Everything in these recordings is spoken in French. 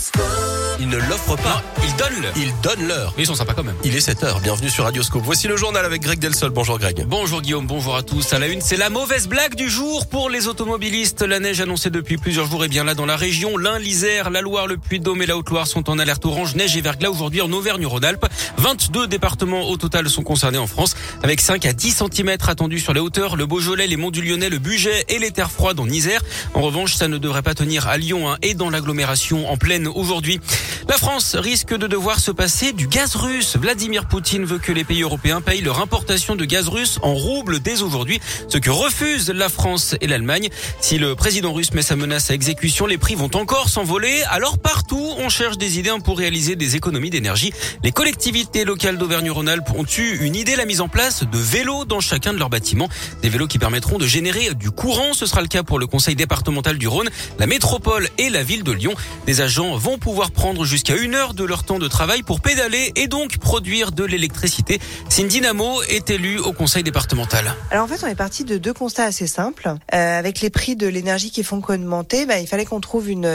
School. Ils ne l'offrent pas. Ils donnent l'heure. Ils donnent l'heure. Mais ils sont sympas quand même. Il est 7h. Bienvenue sur Radioscope. Voici le journal avec Greg Delsol. Bonjour Greg. Bonjour Guillaume, bonjour à tous. À la une, c'est la mauvaise blague du jour pour les automobilistes. La neige annoncée depuis plusieurs jours est bien là dans la région. L'Ain, l'Isère, la Loire, le Puy-de-Dôme et la Haute-Loire sont en alerte orange, neige et verglas aujourd'hui en Auvergne-Rhône-Alpes. 22 départements au total sont concernés en France avec 5 à 10 cm attendus sur les hauteurs, le Beaujolais, les monts du Lyonnais, le Bugey et les terres froides en Isère. En revanche, ça ne devrait pas tenir à Lyon hein, et dans l'agglomération en pleine aujourd'hui. La France risque de devoir se passer du gaz russe. Vladimir Poutine veut que les pays européens payent leur importation de gaz russe en roubles dès aujourd'hui, ce que refusent la France et l'Allemagne. Si le président russe met sa menace à exécution, les prix vont encore s'envoler. Alors partout, on cherche des idées pour réaliser des économies d'énergie. Les collectivités locales d'Auvergne-Rhône-Alpes ont eu une idée, la mise en place de vélos dans chacun de leurs bâtiments. Des vélos qui permettront de générer du courant. Ce sera le cas pour le conseil départemental du Rhône, la métropole et la ville de Lyon. Des agents vont pouvoir prendre jusqu'à une heure de leur temps de travail pour pédaler et donc produire de l'électricité. Cindy Namo est élue au conseil départemental. Alors en fait, on est parti de deux constats assez simples. Euh, avec les prix de l'énergie qui font qu'augmenter, bah, il fallait qu'on trouve une,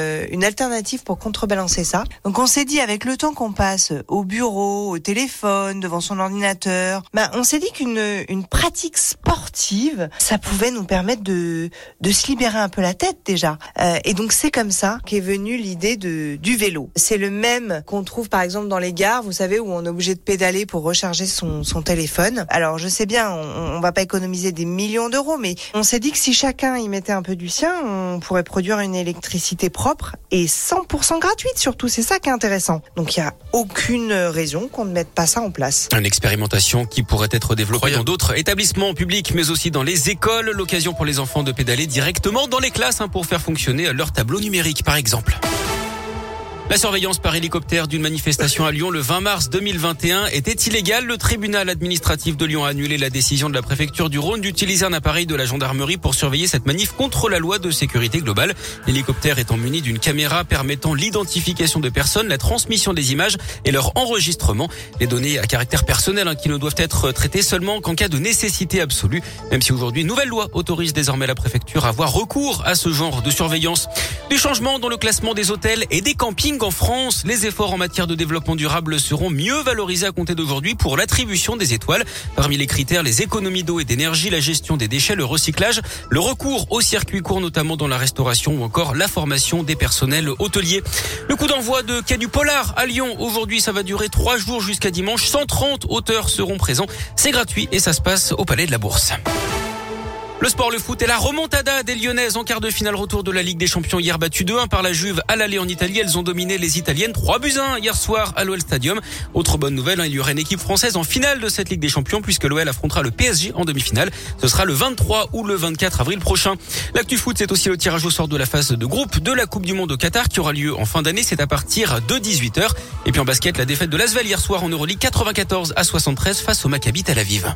alternative pour contrebalancer ça. Donc on s'est dit, avec le temps qu'on passe au bureau, au téléphone, devant son ordinateur, bah, on s'est dit qu'une une pratique sportive, ça pouvait nous permettre de, se libérer un peu la tête déjà. Euh, et donc c'est comme ça qu'est venue l'idée du vélo. C'est le même qu'on trouve par exemple dans les gares, vous savez, où on est obligé de pédaler pour recharger son, son téléphone. Alors je sais bien, on, on va pas économiser des millions d'euros, mais on s'est dit que si chacun y mettait un peu du sien, on pourrait produire une électricité propre et 100% gratuite surtout. C'est ça qui est intéressant. Donc il y a aucune raison qu'on ne mette pas ça en place. Une expérimentation qui pourrait être développée dans d'autres établissements publics, mais aussi dans les écoles. L'occasion pour les enfants de pédaler directement dans les classes hein, pour faire fonctionner leur tableau numérique, par exemple. La surveillance par hélicoptère d'une manifestation à Lyon le 20 mars 2021 était illégale. Le tribunal administratif de Lyon a annulé la décision de la préfecture du Rhône d'utiliser un appareil de la gendarmerie pour surveiller cette manif contre la loi de sécurité globale. L'hélicoptère étant muni d'une caméra permettant l'identification de personnes, la transmission des images et leur enregistrement. Les données à caractère personnel hein, qui ne doivent être traitées seulement qu'en cas de nécessité absolue. Même si aujourd'hui une nouvelle loi autorise désormais la préfecture à avoir recours à ce genre de surveillance. Du changement dans le classement des hôtels et des campings en France. Les efforts en matière de développement durable seront mieux valorisés à compter d'aujourd'hui pour l'attribution des étoiles. Parmi les critères, les économies d'eau et d'énergie, la gestion des déchets, le recyclage, le recours au circuit court, notamment dans la restauration ou encore la formation des personnels hôteliers. Le coup d'envoi de Quai du Polar à Lyon. Aujourd'hui, ça va durer trois jours jusqu'à dimanche. 130 auteurs seront présents. C'est gratuit et ça se passe au Palais de la Bourse. Le sport, le foot et la remontada des Lyonnaises en quart de finale retour de la Ligue des Champions hier battu 2-1 par la Juve à l'aller en Italie. Elles ont dominé les Italiennes 3 buts 1 hier soir à l'OL Stadium. Autre bonne nouvelle, hein, il y aura une équipe française en finale de cette Ligue des Champions puisque l'OL affrontera le PSG en demi-finale. Ce sera le 23 ou le 24 avril prochain. L'actu foot, c'est aussi le tirage au sort de la phase de groupe de la Coupe du Monde au Qatar qui aura lieu en fin d'année. C'est à partir de 18h. Et puis en basket, la défaite de l'Asvel hier soir en Euroleague 94 à 73 face au Maccabi Tel Aviv.